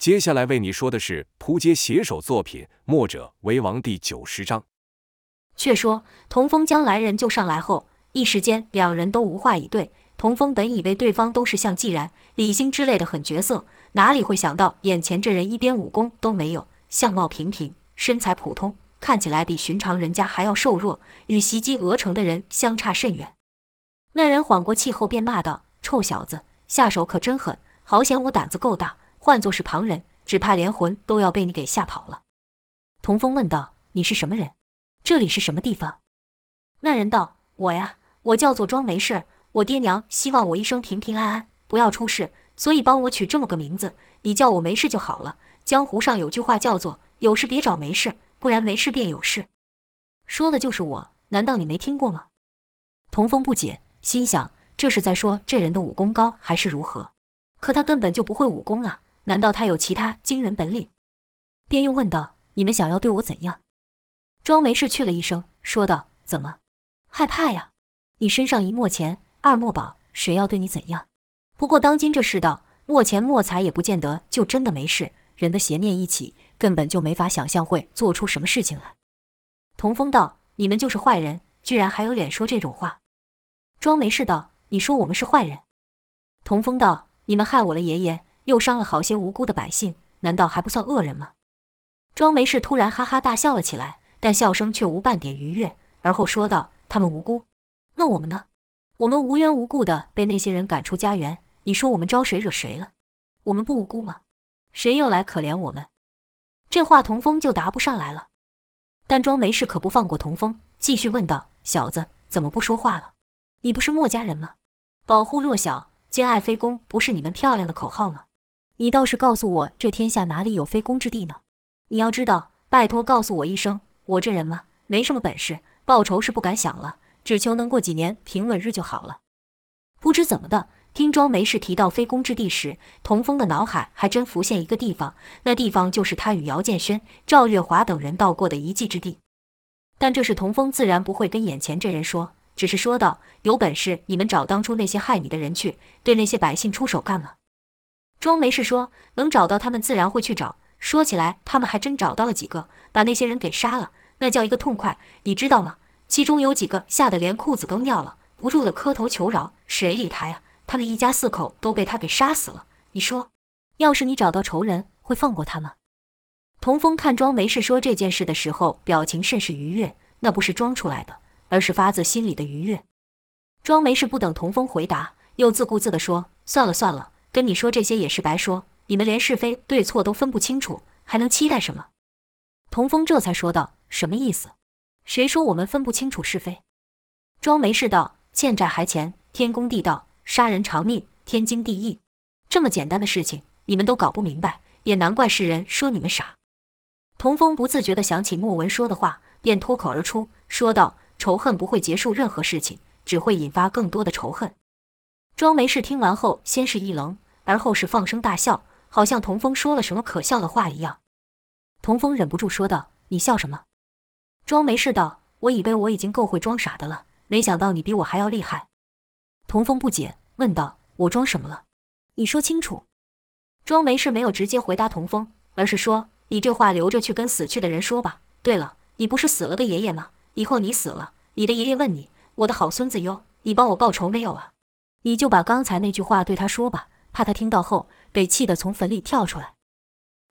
接下来为你说的是扑街写手作品《墨者为王》第九十章。却说童风将来人救上来后，一时间两人都无话以对。童风本以为对方都是像季然、李兴之类的狠角色，哪里会想到眼前这人一点武功都没有，相貌平平，身材普通，看起来比寻常人家还要瘦弱，与袭击鹅城的人相差甚远。那人缓过气后便骂道：“臭小子，下手可真狠！好险我胆子够大。”换作是旁人，只怕连魂都要被你给吓跑了。童风问道：“你是什么人？这里是什么地方？”那人道：“我呀，我叫做庄没事。我爹娘希望我一生平平安安，不要出事，所以帮我取这么个名字。你叫我没事就好了。江湖上有句话叫做‘有事别找没事，不然没事便有事’，说的就是我。难道你没听过吗？”童风不解，心想：这是在说这人的武功高，还是如何？可他根本就不会武功啊。难道他有其他惊人本领？便又问道：“你们想要对我怎样？”庄没事去了一声，说道：“怎么，害怕呀？你身上一墨钱，二墨宝，谁要对你怎样？不过当今这世道，墨钱墨财也不见得就真的没事。人的邪念一起，根本就没法想象会做出什么事情来。”童风道：“你们就是坏人，居然还有脸说这种话？”庄没事道：“你说我们是坏人？”童风道：“你们害我了爷爷。”又伤了好些无辜的百姓，难道还不算恶人吗？庄没氏突然哈哈大笑了起来，但笑声却无半点愉悦，而后说道：“他们无辜，那我们呢？我们无缘无故的被那些人赶出家园，你说我们招谁惹谁了？我们不无辜吗？谁又来可怜我们？”这话童风就答不上来了。但庄没事可不放过童风，继续问道：“小子，怎么不说话了？你不是墨家人吗？保护弱小，兼爱非攻，不是你们漂亮的口号吗？”你倒是告诉我，这天下哪里有非公之地呢？你要知道，拜托告诉我一声，我这人嘛，没什么本事，报仇是不敢想了，只求能过几年平稳日就好了。不知怎么的，听庄没事提到非公之地时，童风的脑海还真浮现一个地方，那地方就是他与姚建轩、赵月华等人到过的一迹之地。但这是童风自然不会跟眼前这人说，只是说道：“有本事你们找当初那些害你的人去，对那些百姓出手干了。”庄没事说，能找到他们，自然会去找。说起来，他们还真找到了几个，把那些人给杀了，那叫一个痛快，你知道吗？其中有几个吓得连裤子都尿了，不住的磕头求饶。谁理他呀？他们一家四口都被他给杀死了。你说，要是你找到仇人，会放过他吗？童峰看庄没事说这件事的时候，表情甚是愉悦，那不是装出来的，而是发自心里的愉悦。庄没事不等童峰回答，又自顾自地说：“算了算了。”跟你说这些也是白说，你们连是非对错都分不清楚，还能期待什么？童风这才说道：“什么意思？谁说我们分不清楚是非？”庄没事道：“欠债还钱，天公地道，杀人偿命，天经地义。这么简单的事情，你们都搞不明白，也难怪世人说你们傻。”童风不自觉地想起莫文说的话，便脱口而出说道：“仇恨不会结束任何事情，只会引发更多的仇恨。”庄没事听完后，先是一愣，而后是放声大笑，好像童风说了什么可笑的话一样。童风忍不住说道：“你笑什么？”庄没事道：“我以为我已经够会装傻的了，没想到你比我还要厉害。”童风不解，问道：“我装什么了？你说清楚。”庄没事没有直接回答童风，而是说：“你这话留着去跟死去的人说吧。对了，你不是死了的爷爷吗？以后你死了，你的爷爷问你：‘我的好孙子哟，你帮我报仇没有啊？’”你就把刚才那句话对他说吧，怕他听到后被气得从坟里跳出来。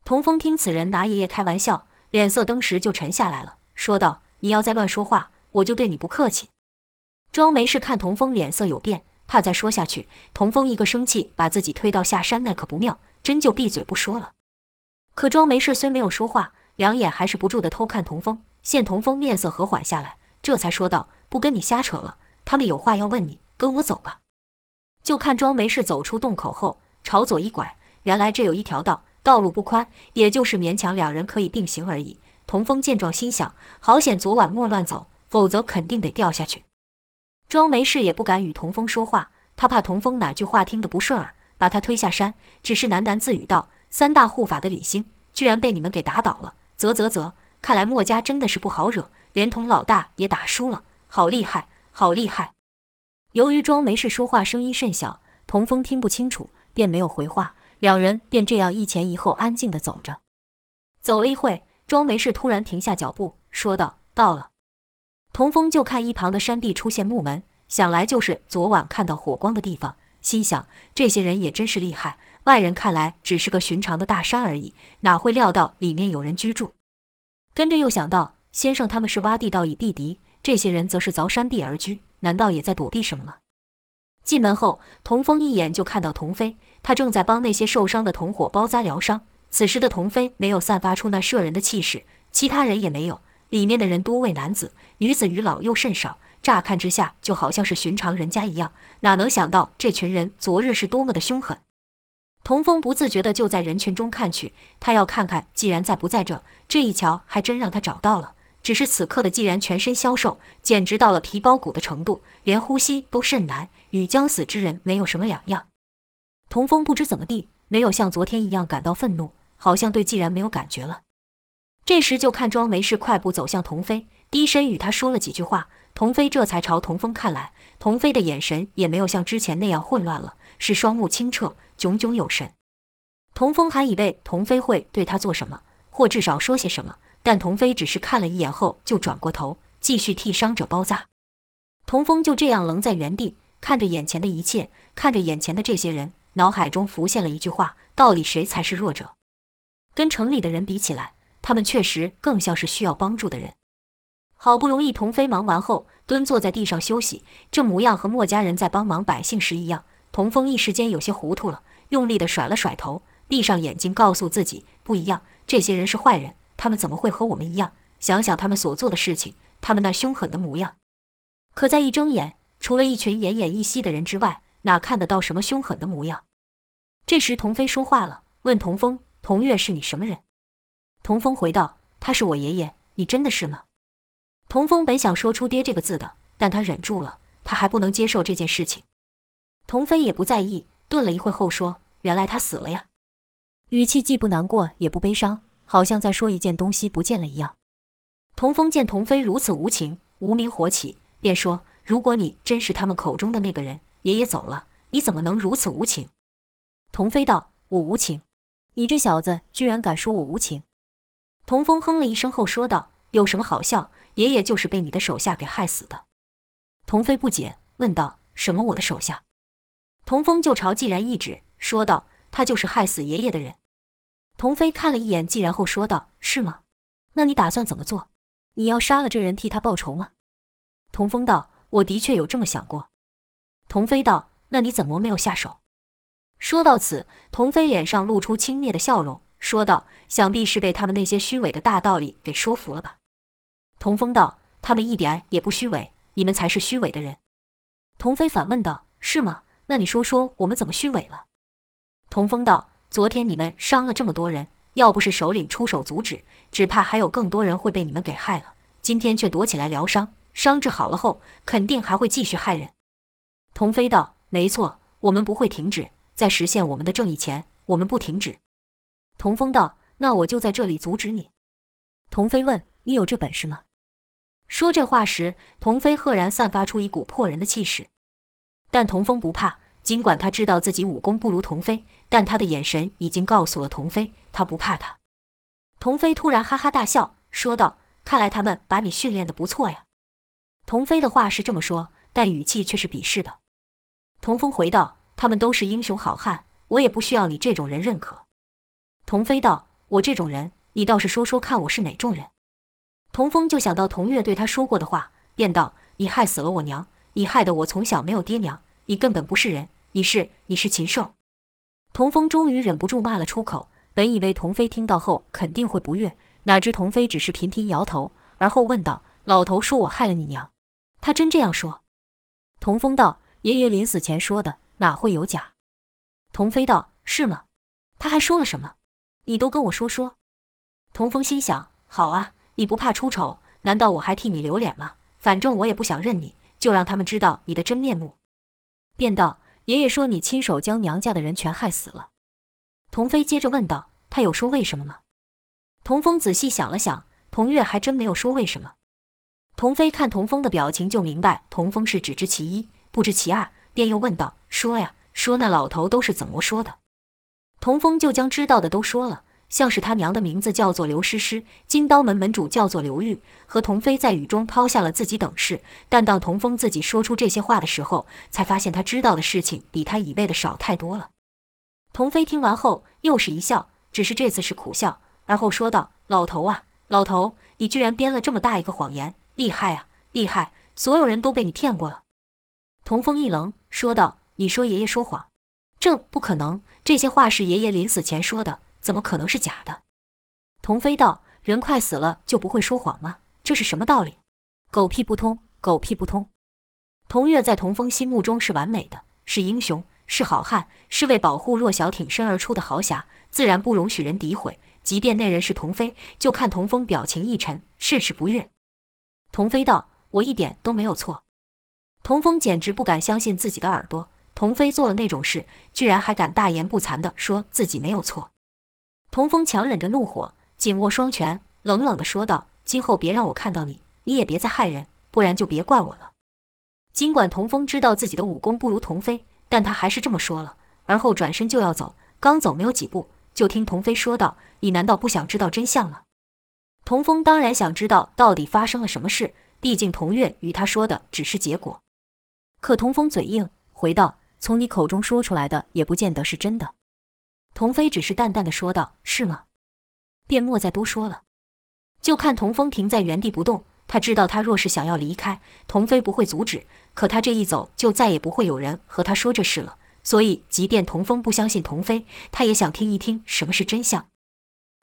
童风听此人拿爷爷开玩笑，脸色登时就沉下来了，说道：“你要再乱说话，我就对你不客气。”庄没事看童风脸色有变，怕再说下去，童风一个生气把自己推到下山，那可不妙，真就闭嘴不说了。可庄没事虽没有说话，两眼还是不住地偷看童风，见童风面色和缓下来，这才说道：“不跟你瞎扯了，他们有话要问你，跟我走吧。”就看庄没事走出洞口后，朝左一拐，原来这有一条道，道路不宽，也就是勉强两人可以并行而已。童风见状，心想：好险昨晚莫乱走，否则肯定得掉下去。庄没事也不敢与童风说话，他怕童风哪句话听得不顺耳，把他推下山。只是喃喃自语道：“三大护法的李兴，居然被你们给打倒了！啧啧啧，看来墨家真的是不好惹，连同老大也打输了，好厉害，好厉害！”由于庄梅氏说话声音甚小，童风听不清楚，便没有回话，两人便这样一前一后安静地走着。走了一会，庄梅氏突然停下脚步，说道：“到了。”童风就看一旁的山壁出现木门，想来就是昨晚看到火光的地方，心想这些人也真是厉害，外人看来只是个寻常的大山而已，哪会料到里面有人居住？跟着又想到先生他们是挖地道以避敌，这些人则是凿山壁而居，难道也在躲避什么吗？进门后，童风一眼就看到童飞，他正在帮那些受伤的同伙包扎疗伤。此时的童飞没有散发出那摄人的气势，其他人也没有。里面的人多为男子，女子与老幼甚少，乍看之下就好像是寻常人家一样。哪能想到这群人昨日是多么的凶狠？童风不自觉地就在人群中看去，他要看看既然在不在这，这一瞧还真让他找到了。只是此刻的既然全身消瘦，简直到了皮包骨的程度，连呼吸都甚难，与将死之人没有什么两样。童风不知怎么地，没有像昨天一样感到愤怒，好像对既然没有感觉了。这时就看庄没事快步走向童飞，低声与他说了几句话。童飞这才朝童风看来，童飞的眼神也没有像之前那样混乱了，是双目清澈，炯炯有神。童风还以为童飞会对他做什么，或至少说些什么。但童飞只是看了一眼后，就转过头，继续替伤者包扎。童风就这样愣在原地，看着眼前的一切，看着眼前的这些人，脑海中浮现了一句话：到底谁才是弱者？跟城里的人比起来，他们确实更像是需要帮助的人。好不容易，童飞忙完后，蹲坐在地上休息，这模样和墨家人在帮忙百姓时一样。童风一时间有些糊涂了，用力地甩了甩头，闭上眼睛，告诉自己不一样，这些人是坏人。他们怎么会和我们一样？想想他们所做的事情，他们那凶狠的模样。可再一睁眼，除了一群奄奄一息的人之外，哪看得到什么凶狠的模样？这时，童飞说话了，问童风：“童月是你什么人？”童风回道：“他是我爷爷。你真的是吗？”童风本想说出“爹”这个字的，但他忍住了，他还不能接受这件事情。童飞也不在意，顿了一会后说：“原来他死了呀。”语气既不难过，也不悲伤。好像在说一件东西不见了一样。童风见童飞如此无情，无名火起，便说：“如果你真是他们口中的那个人，爷爷走了，你怎么能如此无情？”童飞道：“我无情？你这小子居然敢说我无情？”童风哼了一声后说道：“有什么好笑？爷爷就是被你的手下给害死的。”童飞不解，问道：“什么？我的手下？”童风就朝既然一指，说道：“他就是害死爷爷的人。”童飞看了一眼既然后说道：“是吗？那你打算怎么做？你要杀了这人替他报仇吗？”童风道：“我的确有这么想过。”童飞道：“那你怎么没有下手？”说到此，童飞脸上露出轻蔑的笑容，说道：“想必是被他们那些虚伪的大道理给说服了吧？”童风道：“他们一点也不虚伪，你们才是虚伪的人。”童飞反问道：“是吗？那你说说我们怎么虚伪了？”童风道。昨天你们伤了这么多人，要不是首领出手阻止，只怕还有更多人会被你们给害了。今天却躲起来疗伤，伤治好了后，肯定还会继续害人。童飞道：“没错，我们不会停止，在实现我们的正义前，我们不停止。”童风道：“那我就在这里阻止你。”童飞问：“你有这本事吗？”说这话时，童飞赫然散发出一股破人的气势，但童风不怕。尽管他知道自己武功不如童飞，但他的眼神已经告诉了童飞，他不怕他。童飞突然哈哈大笑，说道：“看来他们把你训练得不错呀。”童飞的话是这么说，但语气却是鄙视的。童风回道：“他们都是英雄好汉，我也不需要你这种人认可。”童飞道：“我这种人，你倒是说说看，我是哪种人？”童风就想到童月对他说过的话，便道：“你害死了我娘，你害得我从小没有爹娘，你根本不是人。”你是你是禽兽！童风终于忍不住骂了出口。本以为童飞听到后肯定会不悦，哪知童飞只是频频摇头，而后问道：“老头说我害了你娘，他真这样说？”童风道：“爷爷临死前说的，哪会有假？”童飞道：“是吗？他还说了什么？你都跟我说说。”童风心想：好啊，你不怕出丑？难道我还替你留脸吗？反正我也不想认你，就让他们知道你的真面目。便道。爷爷说你亲手将娘家的人全害死了。童飞接着问道：“他有说为什么吗？”童峰仔细想了想，童月还真没有说为什么。童飞看童峰的表情就明白，童峰是只知其一，不知其二，便又问道：“说呀，说那老头都是怎么说的？”童峰就将知道的都说了，像是他娘的名字叫做刘诗诗，金刀门门主叫做刘玉，和童飞在雨中抛下了自己等事。但当童风自己说出这些话的时候，才发现他知道的事情比他以为的少太多了。童飞听完后又是一笑，只是这次是苦笑，而后说道：“老头啊，老头，你居然编了这么大一个谎言，厉害啊，厉害！所有人都被你骗过了。”童风一愣，说道：“你说爷爷说谎？这不可能！这些话是爷爷临死前说的，怎么可能是假的？”童飞道：“人快死了就不会说谎吗？这是什么道理？狗屁不通，狗屁不通！”童月在童风心目中是完美的，是英雄，是好汉，是为保护弱小挺身而出的豪侠，自然不容许人诋毁。即便那人是童飞，就看童风表情一沉，甚是不悦。童飞道：“我一点都没有错。”童风简直不敢相信自己的耳朵，童飞做了那种事，居然还敢大言不惭地说自己没有错。童风强忍着怒火，紧握双拳，冷冷地说道：“今后别让我看到你，你也别再害人，不然就别怪我了。”尽管童风知道自己的武功不如童飞，但他还是这么说了，而后转身就要走。刚走没有几步，就听童飞说道：“你难道不想知道真相吗？”童风当然想知道到底发生了什么事，毕竟童月与他说的只是结果。可童风嘴硬，回道：“从你口中说出来的也不见得是真的。”童飞只是淡淡的说道：“是吗？”便莫再多说了。就看童风停在原地不动。他知道，他若是想要离开，童飞不会阻止。可他这一走，就再也不会有人和他说这事了。所以，即便童风不相信童飞，他也想听一听什么是真相。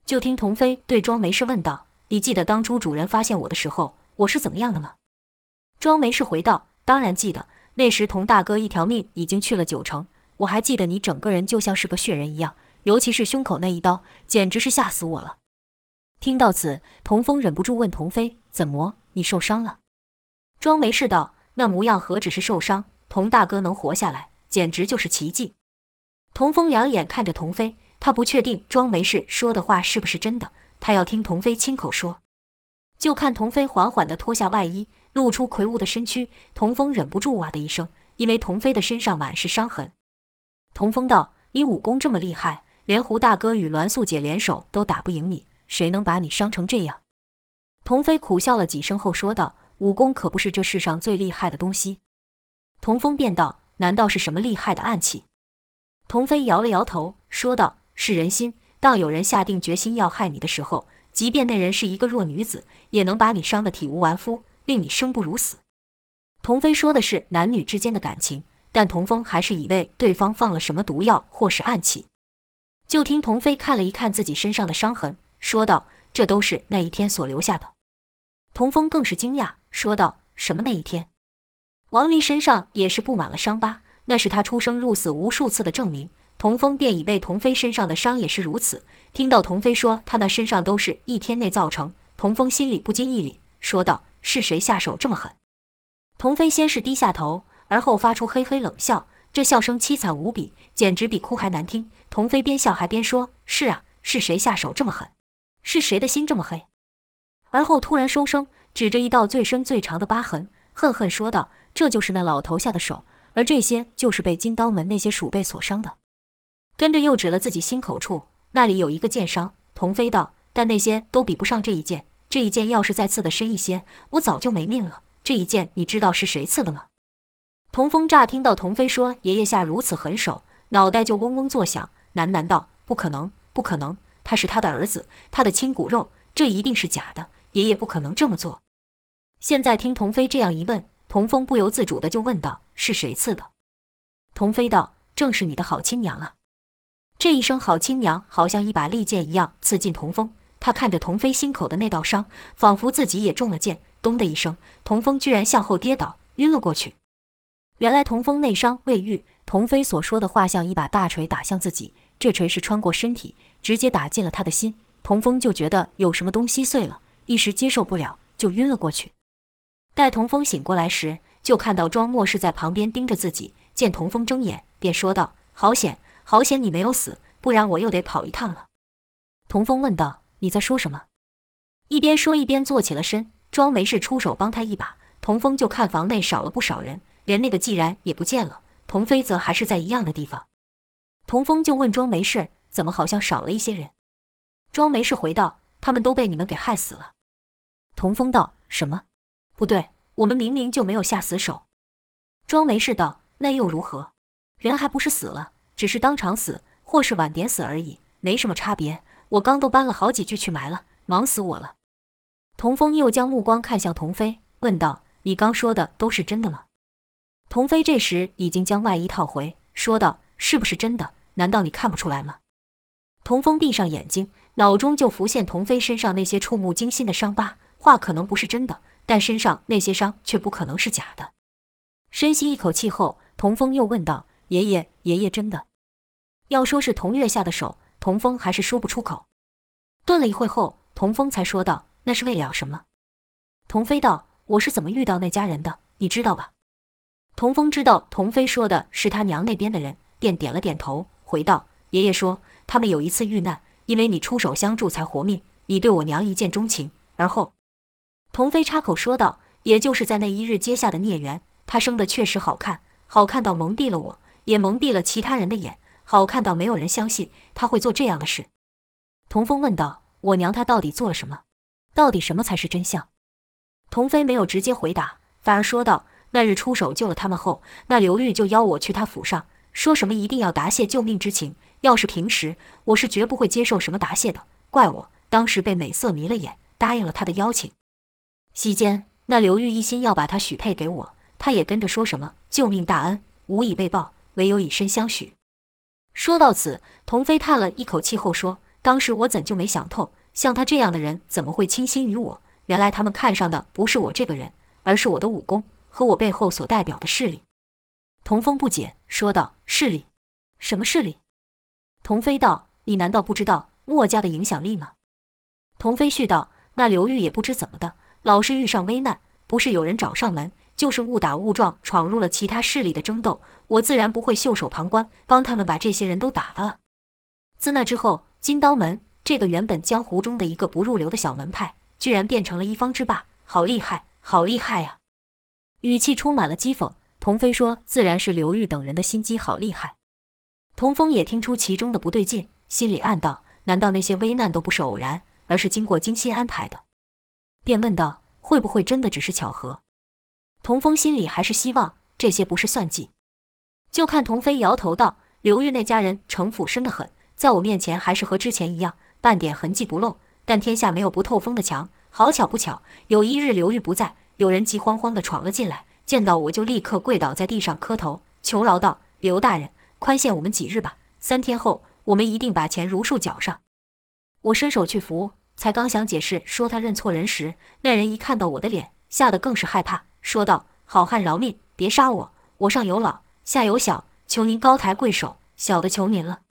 就听童飞对庄梅氏问道：“你记得当初主人发现我的时候，我是怎么样的吗？”庄梅氏回道：“当然记得。”那时，童大哥一条命已经去了九成，我还记得你整个人就像是个血人一样，尤其是胸口那一刀，简直是吓死我了。听到此，童风忍不住问童飞：“怎么，你受伤了？”庄没事道：“那模样何止是受伤，童大哥能活下来，简直就是奇迹。”童风两眼看着童飞，他不确定庄没事说的话是不是真的，他要听童飞亲口说。就看童飞缓缓地脱下外衣。露出魁梧的身躯，童风忍不住哇的一声，因为童飞的身上满是伤痕。童风道：“你武功这么厉害，连胡大哥与栾素姐联手都打不赢你，谁能把你伤成这样？”童飞苦笑了几声后说道：“武功可不是这世上最厉害的东西。”童风便道：“难道是什么厉害的暗器？”童飞摇了摇头，说道：“是人心。当有人下定决心要害你的时候，即便那人是一个弱女子，也能把你伤得体无完肤。”令你生不如死。童飞说的是男女之间的感情，但童风还是以为对方放了什么毒药或是暗器。就听童飞看了一看自己身上的伤痕，说道：“这都是那一天所留下的。”童风更是惊讶，说道：“什么那一天？”王林身上也是布满了伤疤，那是他出生入死无数次的证明。童风便以为童飞身上的伤也是如此。听到童飞说他那身上都是一天内造成，童风心里不禁一凛，说道。是谁下手这么狠？童飞先是低下头，而后发出嘿嘿冷笑，这笑声凄惨无比，简直比哭还难听。童飞边笑还边说：“是啊，是谁下手这么狠？是谁的心这么黑？”而后突然收声，指着一道最深最长的疤痕，恨恨说道：“这就是那老头下的手，而这些就是被金刀门那些鼠辈所伤的。”跟着又指了自己心口处，那里有一个剑伤。童飞道：“但那些都比不上这一剑。”这一剑要是再刺得深一些，我早就没命了。这一剑你知道是谁刺的吗？童风乍听到童飞说爷爷下如此狠手，脑袋就嗡嗡作响，喃喃道：“不可能，不可能，他是他的儿子，他的亲骨肉，这一定是假的。爷爷不可能这么做。”现在听童飞这样一问，童风不由自主的就问道：“是谁刺的？”童飞道：“正是你的好亲娘啊！”这一声“好亲娘”好像一把利剑一样刺进童风。他看着童飞心口的那道伤，仿佛自己也中了箭。咚的一声，童风居然向后跌倒，晕了过去。原来童风内伤未愈，童飞所说的话像一把大锤打向自己，这锤是穿过身体，直接打进了他的心。童风就觉得有什么东西碎了，一时接受不了，就晕了过去。待童风醒过来时，就看到庄墨是在旁边盯着自己。见童风睁眼，便说道：“好险，好险，你没有死，不然我又得跑一趟了。”童风问道。你在说什么？一边说一边坐起了身，庄没事出手帮他一把。童风就看房内少了不少人，连那个既然也不见了。童飞则还是在一样的地方。童峰就问庄没事，怎么好像少了一些人？”庄没事回道：“他们都被你们给害死了。”童峰道：“什么？不对，我们明明就没有下死手。”庄没事道：“那又如何？人还不是死了，只是当场死，或是晚点死而已，没什么差别。我刚都搬了好几具去埋了，忙死我了。”童峰又将目光看向童飞，问道：“你刚说的都是真的吗？”童飞这时已经将外衣套回，说道：“是不是真的？难道你看不出来吗？”童风闭上眼睛，脑中就浮现童飞身上那些触目惊心的伤疤。话可能不是真的，但身上那些伤却不可能是假的。深吸一口气后，童风又问道：“爷爷，爷爷真的？”要说是童月下的手，童风还是说不出口。顿了一会后，童风才说道。那是为了什么？童飞道：“我是怎么遇到那家人的，你知道吧？”童风知道童飞说的是他娘那边的人，便点了点头，回道：“爷爷说他们有一次遇难，因为你出手相助才活命。你对我娘一见钟情，而后……”童飞插口说道：“也就是在那一日结下的孽缘。她生得确实好看，好看到蒙蔽了我，也蒙蔽了其他人的眼，好看到没有人相信他会做这样的事。”童风问道：“我娘她到底做了什么？”到底什么才是真相？童飞没有直接回答，反而说道：“那日出手救了他们后，那刘玉就邀我去他府上，说什么一定要答谢救命之情。要是平时，我是绝不会接受什么答谢的。怪我当时被美色迷了眼，答应了他的邀请。席间，那刘玉一心要把他许配给我，他也跟着说什么救命大恩，无以为报，唯有以身相许。”说到此，童飞叹了一口气后说：“当时我怎就没想透？”像他这样的人怎么会倾心于我？原来他们看上的不是我这个人，而是我的武功和我背后所代表的势力。童风不解，说道：“势力？什么势力？”童飞道：“你难道不知道墨家的影响力吗？”童飞续道：“那刘玉也不知怎么的，老是遇上危难，不是有人找上门，就是误打误撞闯入了其他势力的争斗，我自然不会袖手旁观，帮他们把这些人都打发了。自那之后，金刀门。”这个原本江湖中的一个不入流的小门派，居然变成了一方之霸，好厉害，好厉害呀！语气充满了讥讽。童飞说：“自然是刘玉等人的心机好厉害。”童风也听出其中的不对劲，心里暗道：“难道那些危难都不是偶然，而是经过精心安排的？”便问道：“会不会真的只是巧合？”童风心里还是希望这些不是算计，就看童飞摇头道：“刘玉那家人城府深得很，在我面前还是和之前一样。”半点痕迹不露，但天下没有不透风的墙。好巧不巧，有一日刘玉不在，有人急慌慌地闯了进来，见到我就立刻跪倒在地上磕头求饶道：“刘大人，宽限我们几日吧，三天后我们一定把钱如数缴上。”我伸手去扶，才刚想解释说他认错人时，那人一看到我的脸，吓得更是害怕，说道：“好汉饶命，别杀我，我上有老，下有小，求您高抬贵手，小的求您了。”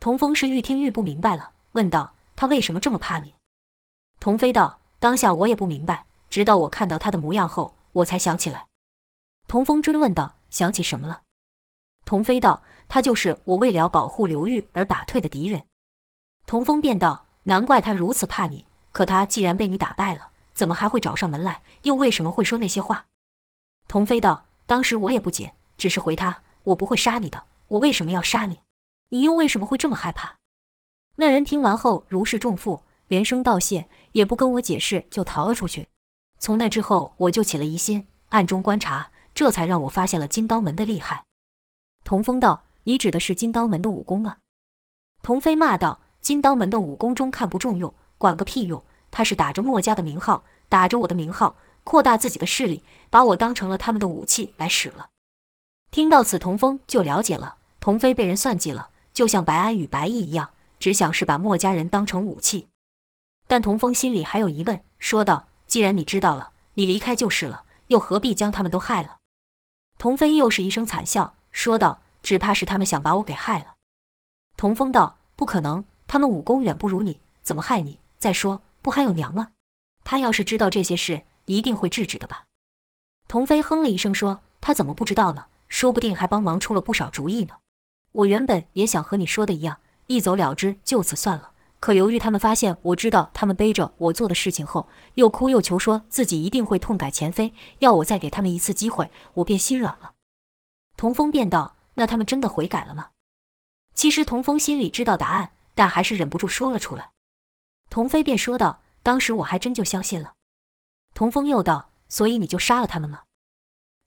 童风是愈听愈不明白了。问道：“他为什么这么怕你？”童飞道：“当下我也不明白，直到我看到他的模样后，我才想起来。”童风追问道：“想起什么了？”童飞道：“他就是我为了保护刘玉而打退的敌人。”童风便道：“难怪他如此怕你。可他既然被你打败了，怎么还会找上门来？又为什么会说那些话？”童飞道：“当时我也不解，只是回他：我不会杀你的。我为什么要杀你？你又为什么会这么害怕？”那人听完后如释重负，连声道谢，也不跟我解释，就逃了出去。从那之后，我就起了疑心，暗中观察，这才让我发现了金刀门的厉害。童风道：“你指的是金刀门的武功啊？”童飞骂道：“金刀门的武功中看不中用，管个屁用！他是打着墨家的名号，打着我的名号，扩大自己的势力，把我当成了他们的武器来使了。”听到此，童风就了解了，童飞被人算计了，就像白安与白毅一样。只想是把墨家人当成武器，但童风心里还有疑问，说道：“既然你知道了，你离开就是了，又何必将他们都害了？”童飞又是一声惨笑，说道：“只怕是他们想把我给害了。”童风道：“不可能，他们武功远不如你，怎么害你？再说，不还有娘吗？他要是知道这些事，一定会制止的吧？”童飞哼了一声，说：“他怎么不知道呢？说不定还帮忙出了不少主意呢。我原本也想和你说的一样。”一走了之，就此算了。可由于他们发现我知道他们背着我做的事情后，又哭又求，说自己一定会痛改前非，要我再给他们一次机会，我便心软了。童峰便道：“那他们真的悔改了吗？”其实童峰心里知道答案，但还是忍不住说了出来。童飞便说道：“当时我还真就相信了。”童峰又道：“所以你就杀了他们吗？”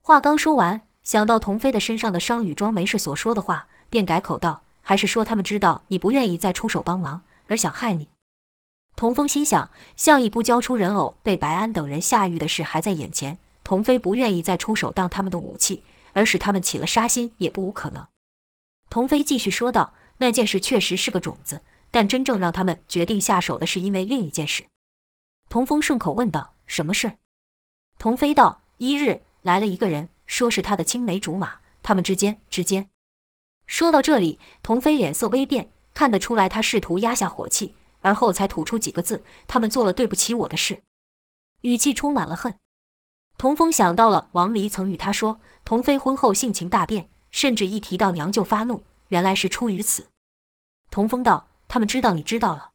话刚说完，想到童飞的身上的伤与庄没事所说的话，便改口道：“还是说他们知道你不愿意再出手帮忙，而想害你？”童风心想，向义不交出人偶，被白安等人下狱的事还在眼前。童飞不愿意再出手当他们的武器，而使他们起了杀心，也不无可能。童飞继续说道：“那件事确实是个种子，但真正让他们决定下手的是因为另一件事。”童风顺口问道：“什么事？”童飞道：“一日来了一个人，说是他的青梅竹马，他们之间之间。”说到这里，童飞脸色微变，看得出来他试图压下火气。而后才吐出几个字：“他们做了对不起我的事。”语气充满了恨。童风想到了王离曾与他说，童飞婚后性情大变，甚至一提到娘就发怒，原来是出于此。童风道：“他们知道你知道了。”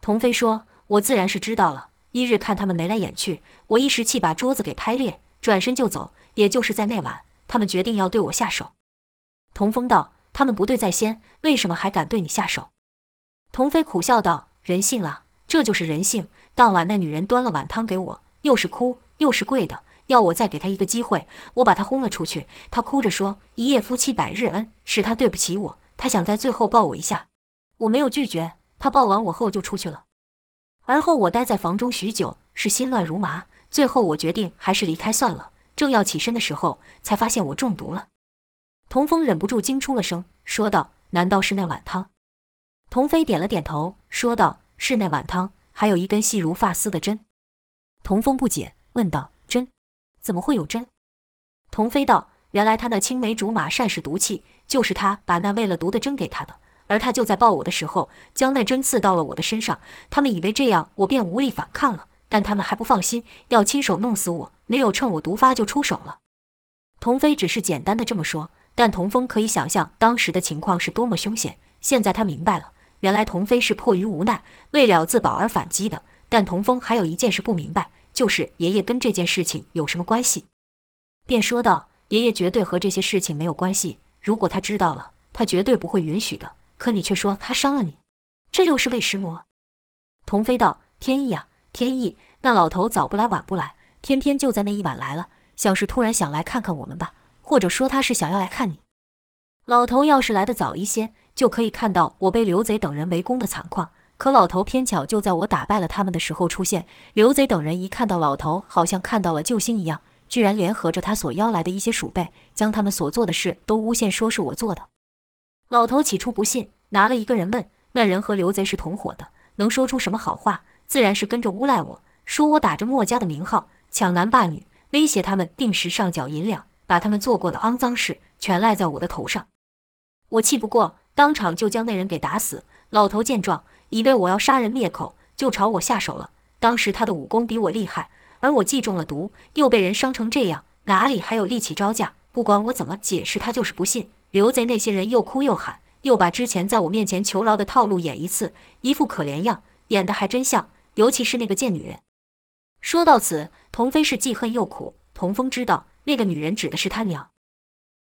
童飞说：“我自然是知道了。一日看他们眉来眼去，我一时气把桌子给拍裂，转身就走。也就是在那晚，他们决定要对我下手。”童风道：“他们不对在先，为什么还敢对你下手？”童飞苦笑道：“人性啊，这就是人性。当晚那女人端了碗汤给我，又是哭又是跪的，要我再给她一个机会。我把她轰了出去。她哭着说：‘一夜夫妻百日恩，是她对不起我。’她想在最后抱我一下，我没有拒绝。她抱完我后就出去了。而后我待在房中许久，是心乱如麻。最后我决定还是离开算了。正要起身的时候，才发现我中毒了。”童风忍不住惊出了声，说道：“难道是那碗汤？”童飞点了点头，说道：“是那碗汤，还有一根细如发丝的针。”童风不解，问道：“针？怎么会有针？”童飞道：“原来他那青梅竹马善使毒气，就是他把那喂了毒的针给他的。而他就在抱我的时候，将那针刺到了我的身上。他们以为这样我便无力反抗了，但他们还不放心，要亲手弄死我，没有趁我毒发就出手了。”童飞只是简单的这么说，但童风可以想象当时的情况是多么凶险。现在他明白了。原来童飞是迫于无奈，为了自保而反击的。但童风还有一件事不明白，就是爷爷跟这件事情有什么关系？便说道：“爷爷绝对和这些事情没有关系。如果他知道了，他绝对不会允许的。可你却说他伤了你，这又是为什么？”童飞道：“天意啊，天意！那老头早不来晚不来，偏偏就在那一晚来了，像是突然想来看看我们吧，或者说他是想要来看你。老头要是来的早一些。”就可以看到我被刘贼等人围攻的惨况，可老头偏巧就在我打败了他们的时候出现。刘贼等人一看到老头，好像看到了救星一样，居然联合着他所邀来的一些鼠辈，将他们所做的事都诬陷说是我做的。老头起初不信，拿了一个人问，那人和刘贼是同伙的，能说出什么好话？自然是跟着诬赖我，说我打着墨家的名号抢男霸女，威胁他们定时上缴银两，把他们做过的肮脏事全赖在我的头上。我气不过。当场就将那人给打死。老头见状，以为我要杀人灭口，就朝我下手了。当时他的武功比我厉害，而我既中了毒，又被人伤成这样，哪里还有力气招架？不管我怎么解释，他就是不信。刘贼那些人又哭又喊，又把之前在我面前求饶的套路演一次，一副可怜样，演得还真像。尤其是那个贱女人。说到此，童飞是既恨又苦。童风知道那个女人指的是他娘。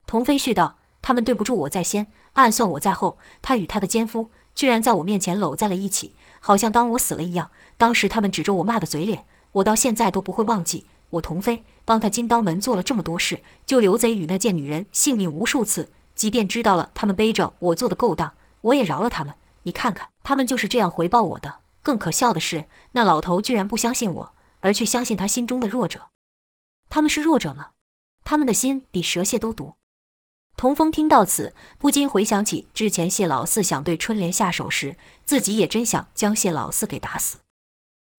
童飞絮道。他们对不住我在先，暗算我在后。他与他的奸夫居然在我面前搂在了一起，好像当我死了一样。当时他们指着我骂的嘴脸，我到现在都不会忘记。我童飞帮他金刀门做了这么多事，救刘贼与那贱女人性命无数次。即便知道了他们背着我做的勾当，我也饶了他们。你看看，他们就是这样回报我的。更可笑的是，那老头居然不相信我，而去相信他心中的弱者。他们是弱者吗？他们的心比蛇蝎都毒。童风听到此，不禁回想起之前谢老四想对春莲下手时，自己也真想将谢老四给打死。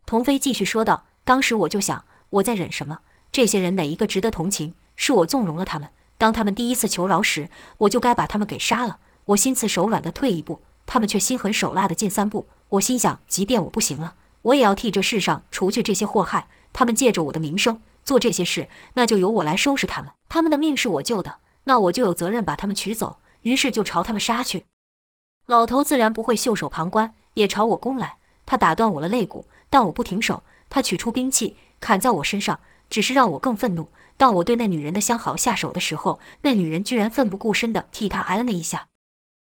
童飞继续说道：“当时我就想，我在忍什么？这些人哪一个值得同情？是我纵容了他们。当他们第一次求饶时，我就该把他们给杀了。我心慈手软地退一步，他们却心狠手辣地进三步。我心想，即便我不行了，我也要替这世上除去这些祸害。他们借着我的名声做这些事，那就由我来收拾他们。他们的命是我救的。”那我就有责任把他们取走，于是就朝他们杀去。老头自然不会袖手旁观，也朝我攻来。他打断我的肋骨，但我不停手。他取出兵器砍在我身上，只是让我更愤怒。当我对那女人的相好下手的时候，那女人居然奋不顾身地替他挨了那一下。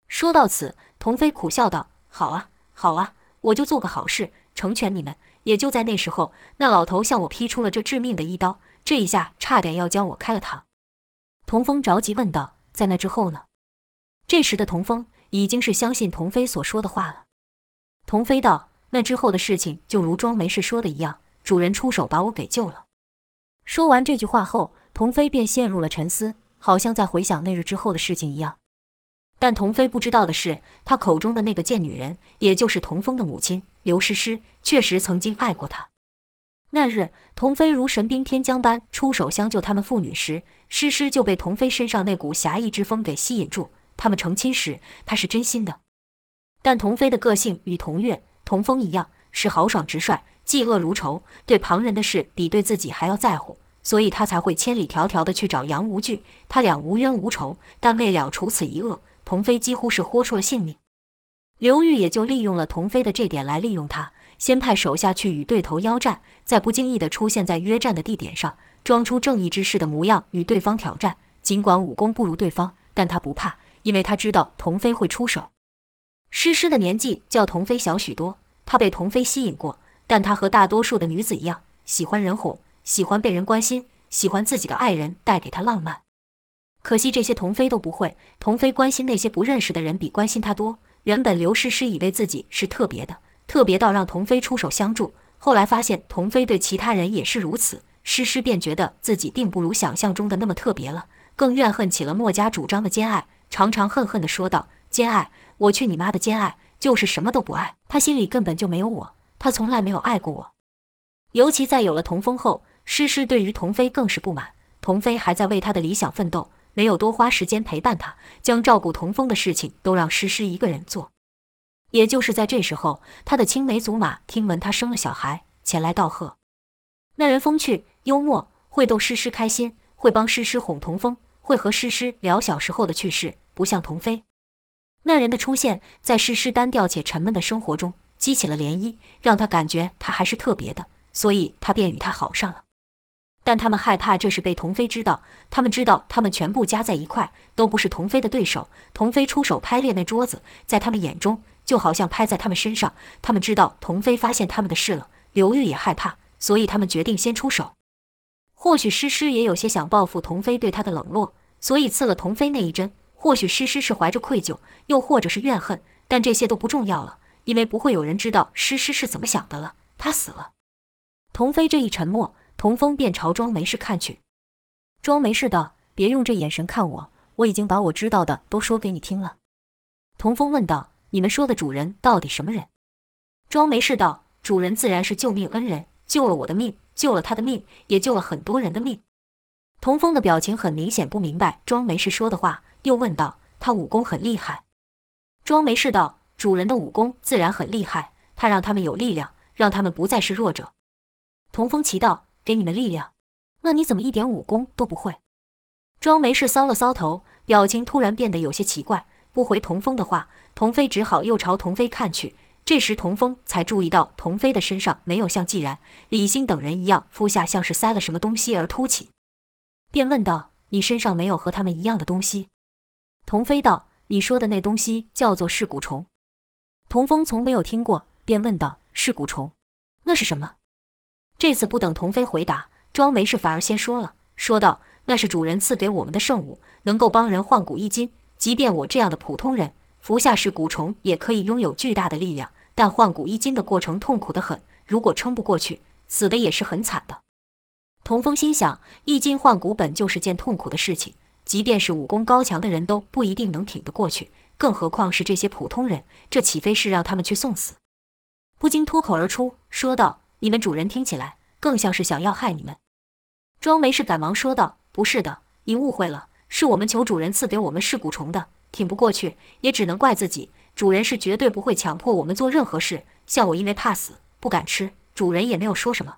说到此，童飞苦笑道：“好啊，好啊，我就做个好事，成全你们。”也就在那时候，那老头向我劈出了这致命的一刀，这一下差点要将我开了膛。童风着急问道：“在那之后呢？”这时的童风已经是相信童飞所说的话了。童飞道：“那之后的事情就如庄没事说的一样，主人出手把我给救了。”说完这句话后，童飞便陷入了沉思，好像在回想那日之后的事情一样。但童飞不知道的是，他口中的那个贱女人，也就是童风的母亲刘诗诗，确实曾经爱过他。那日，童飞如神兵天将般出手相救他们父女时，诗诗就被童飞身上那股侠义之风给吸引住。他们成亲时，他是真心的。但童飞的个性与童月、童风一样，是豪爽直率、嫉恶如仇，对旁人的事比对自己还要在乎，所以他才会千里迢迢地去找杨无惧。他俩无冤无仇，但为了除此一恶。童飞几乎是豁出了性命，刘玉也就利用了童飞的这点来利用他，先派手下去与对头邀战，再不经意地出现在约战的地点上，装出正义之士的模样与对方挑战。尽管武功不如对方，但他不怕，因为他知道童飞会出手。诗诗的年纪较童飞小许多，他被童飞吸引过，但他和大多数的女子一样，喜欢人哄，喜欢被人关心，喜欢自己的爱人带给他浪漫。可惜这些童飞都不会，童飞关心那些不认识的人比关心他多。原本刘诗诗以为自己是特别的，特别到让童飞出手相助，后来发现童飞对其他人也是如此，诗诗便觉得自己并不如想象中的那么特别了，更怨恨起了墨家主张的兼爱，常常恨恨地说道：“兼爱，我去你妈的兼爱，就是什么都不爱，他心里根本就没有我，他从来没有爱过我。”尤其在有了童风后，诗诗对于童飞更是不满，童飞还在为他的理想奋斗。没有多花时间陪伴他，将照顾童风的事情都让诗诗一个人做。也就是在这时候，他的青梅竹马听闻他生了小孩，前来道贺。那人风趣幽默，会逗诗诗开心，会帮诗诗哄童风，会和诗诗聊小时候的趣事，不像童飞。那人的出现，在诗诗单调且沉闷的生活中激起了涟漪，让他感觉他还是特别的，所以他便与他好上了。但他们害怕这事被童飞知道，他们知道他们全部加在一块都不是童飞的对手。童飞出手拍裂那桌子，在他们眼中就好像拍在他们身上。他们知道童飞发现他们的事了，刘玉也害怕，所以他们决定先出手。或许诗诗也有些想报复童飞对他的冷落，所以刺了童飞那一针。或许诗诗是怀着愧疚，又或者是怨恨，但这些都不重要了，因为不会有人知道诗诗是怎么想的了。他死了。童飞这一沉默。童风便朝庄没事看去，庄没事道：“别用这眼神看我，我已经把我知道的都说给你听了。”童风问道：“你们说的主人到底什么人？”庄没事道：“主人自然是救命恩人，救了我的命，救了他的命，也救了很多人的命。”童风的表情很明显不明白庄没事说的话，又问道：“他武功很厉害？”庄没事道：“主人的武功自然很厉害，他让他们有力量，让他们不再是弱者。”童风奇道。给你们力量，那你怎么一点武功都不会？庄没事搔了搔头，表情突然变得有些奇怪，不回童风的话。童飞只好又朝童飞看去。这时童风才注意到童飞的身上没有像季然、李欣等人一样，肤下像是塞了什么东西而凸起，便问道：“你身上没有和他们一样的东西？”童飞道：“你说的那东西叫做噬骨虫。”童风从没有听过，便问道：“噬骨虫，那是什么？”这次不等童飞回答，庄没事反而先说了，说道：“那是主人赐给我们的圣物，能够帮人换骨一筋。即便我这样的普通人服下噬骨虫，也可以拥有巨大的力量。但换骨一筋的过程痛苦得很，如果撑不过去，死的也是很惨的。”童风心想，一筋换骨本就是件痛苦的事情，即便是武功高强的人都不一定能挺得过去，更何况是这些普通人？这岂非是让他们去送死？不禁脱口而出，说道。你们主人听起来更像是想要害你们。庄没事赶忙说道：“不是的，您误会了，是我们求主人赐给我们噬骨虫的，挺不过去也只能怪自己。主人是绝对不会强迫我们做任何事，像我因为怕死不敢吃，主人也没有说什么。”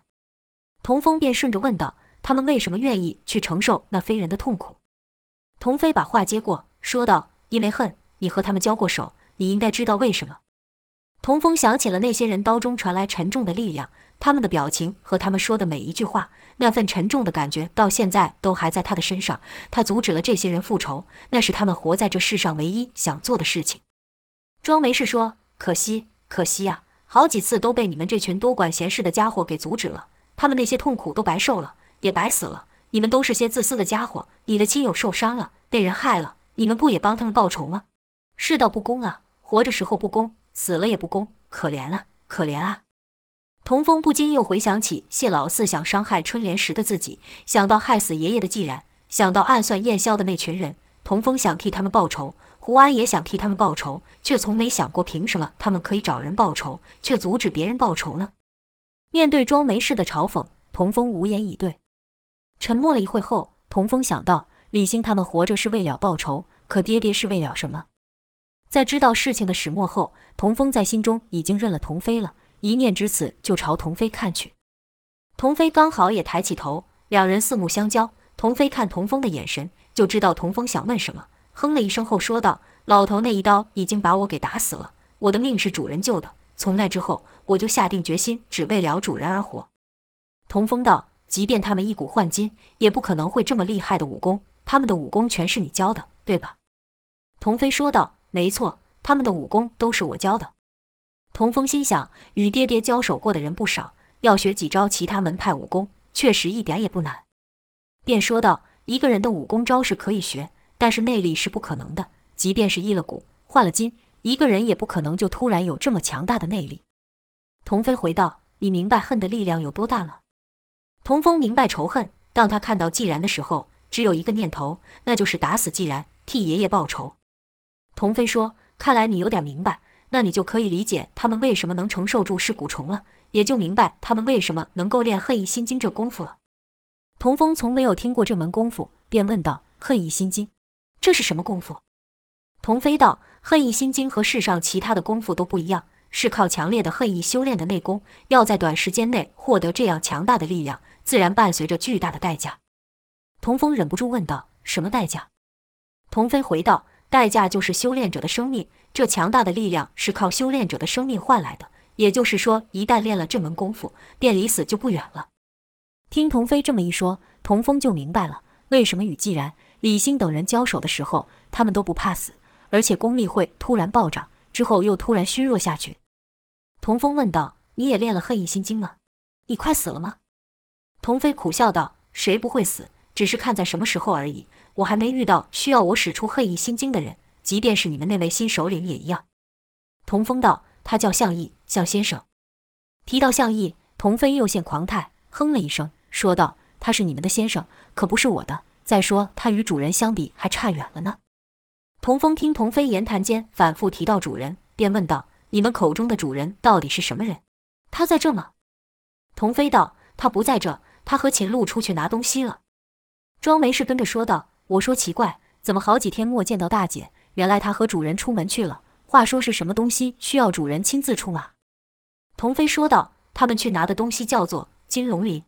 童风便顺着问道：“他们为什么愿意去承受那非人的痛苦？”童飞把话接过，说道：“因为恨，你和他们交过手，你应该知道为什么。”童风想起了那些人刀中传来沉重的力量，他们的表情和他们说的每一句话，那份沉重的感觉到现在都还在他的身上。他阻止了这些人复仇，那是他们活在这世上唯一想做的事情。庄没事说：“可惜，可惜呀、啊，好几次都被你们这群多管闲事的家伙给阻止了，他们那些痛苦都白受了，也白死了。你们都是些自私的家伙，你的亲友受伤了，被人害了，你们不也帮他们报仇吗？世道不公啊，活着时候不公。”死了也不公，可怜啊，可怜啊！童风不禁又回想起谢老四想伤害春莲时的自己，想到害死爷爷的季然，想到暗算燕霄的那群人，童风想替他们报仇，胡安也想替他们报仇，却从没想过凭什么他们可以找人报仇，却阻止别人报仇呢？面对庄没事的嘲讽，童风无言以对。沉默了一会后，童风想到李兴他们活着是为了报仇，可爹爹是为了什么？在知道事情的始末后，童风在心中已经认了童飞了，一念至此，就朝童飞看去。童飞刚好也抬起头，两人四目相交。童飞看童风的眼神，就知道童风想问什么，哼了一声后说道：“老头那一刀已经把我给打死了，我的命是主人救的，从那之后，我就下定决心，只为了主人而活。”童风道：“即便他们一骨换金，也不可能会这么厉害的武功，他们的武功全是你教的，对吧？”童飞说道。没错，他们的武功都是我教的。童风心想，与爹爹交手过的人不少，要学几招其他门派武功，确实一点也不难。便说道：“一个人的武功招式可以学，但是内力是不可能的。即便是易了骨，换了筋，一个人也不可能就突然有这么强大的内力。”童飞回道：“你明白恨的力量有多大了？”童风明白仇恨。当他看到既然的时候，只有一个念头，那就是打死既然，替爷爷报仇。童飞说：“看来你有点明白，那你就可以理解他们为什么能承受住噬骨虫了，也就明白他们为什么能够练恨意心经这功夫了。”童风从没有听过这门功夫，便问道：“恨意心经，这是什么功夫？”童飞道：“恨意心经和世上其他的功夫都不一样，是靠强烈的恨意修炼的内功，要在短时间内获得这样强大的力量，自然伴随着巨大的代价。”童风忍不住问道：“什么代价？”童飞回道。代价就是修炼者的生命，这强大的力量是靠修炼者的生命换来的。也就是说，一旦练了这门功夫，便离死就不远了。听童飞这么一说，童风就明白了为什么与季然、李欣等人交手的时候，他们都不怕死，而且功力会突然暴涨，之后又突然虚弱下去。童风问道：“你也练了恨意心经吗？你快死了吗？”童飞苦笑道：“谁不会死？只是看在什么时候而已。”我还没遇到需要我使出恨意心经的人，即便是你们那位新首领也一样。童风道：“他叫向义，向先生。”提到向义，童飞又现狂态，哼了一声，说道：“他是你们的先生，可不是我的。再说他与主人相比还差远了呢。”童风听童飞言谈间反复提到主人，便问道：“你们口中的主人到底是什么人？他在这吗？”童飞道：“他不在这，他和秦璐出去拿东西了。”庄没事跟着说道。我说奇怪，怎么好几天没见到大姐？原来他和主人出门去了。话说是什么东西需要主人亲自出马？童飞说道：“他们去拿的东西叫做金龙鳞。”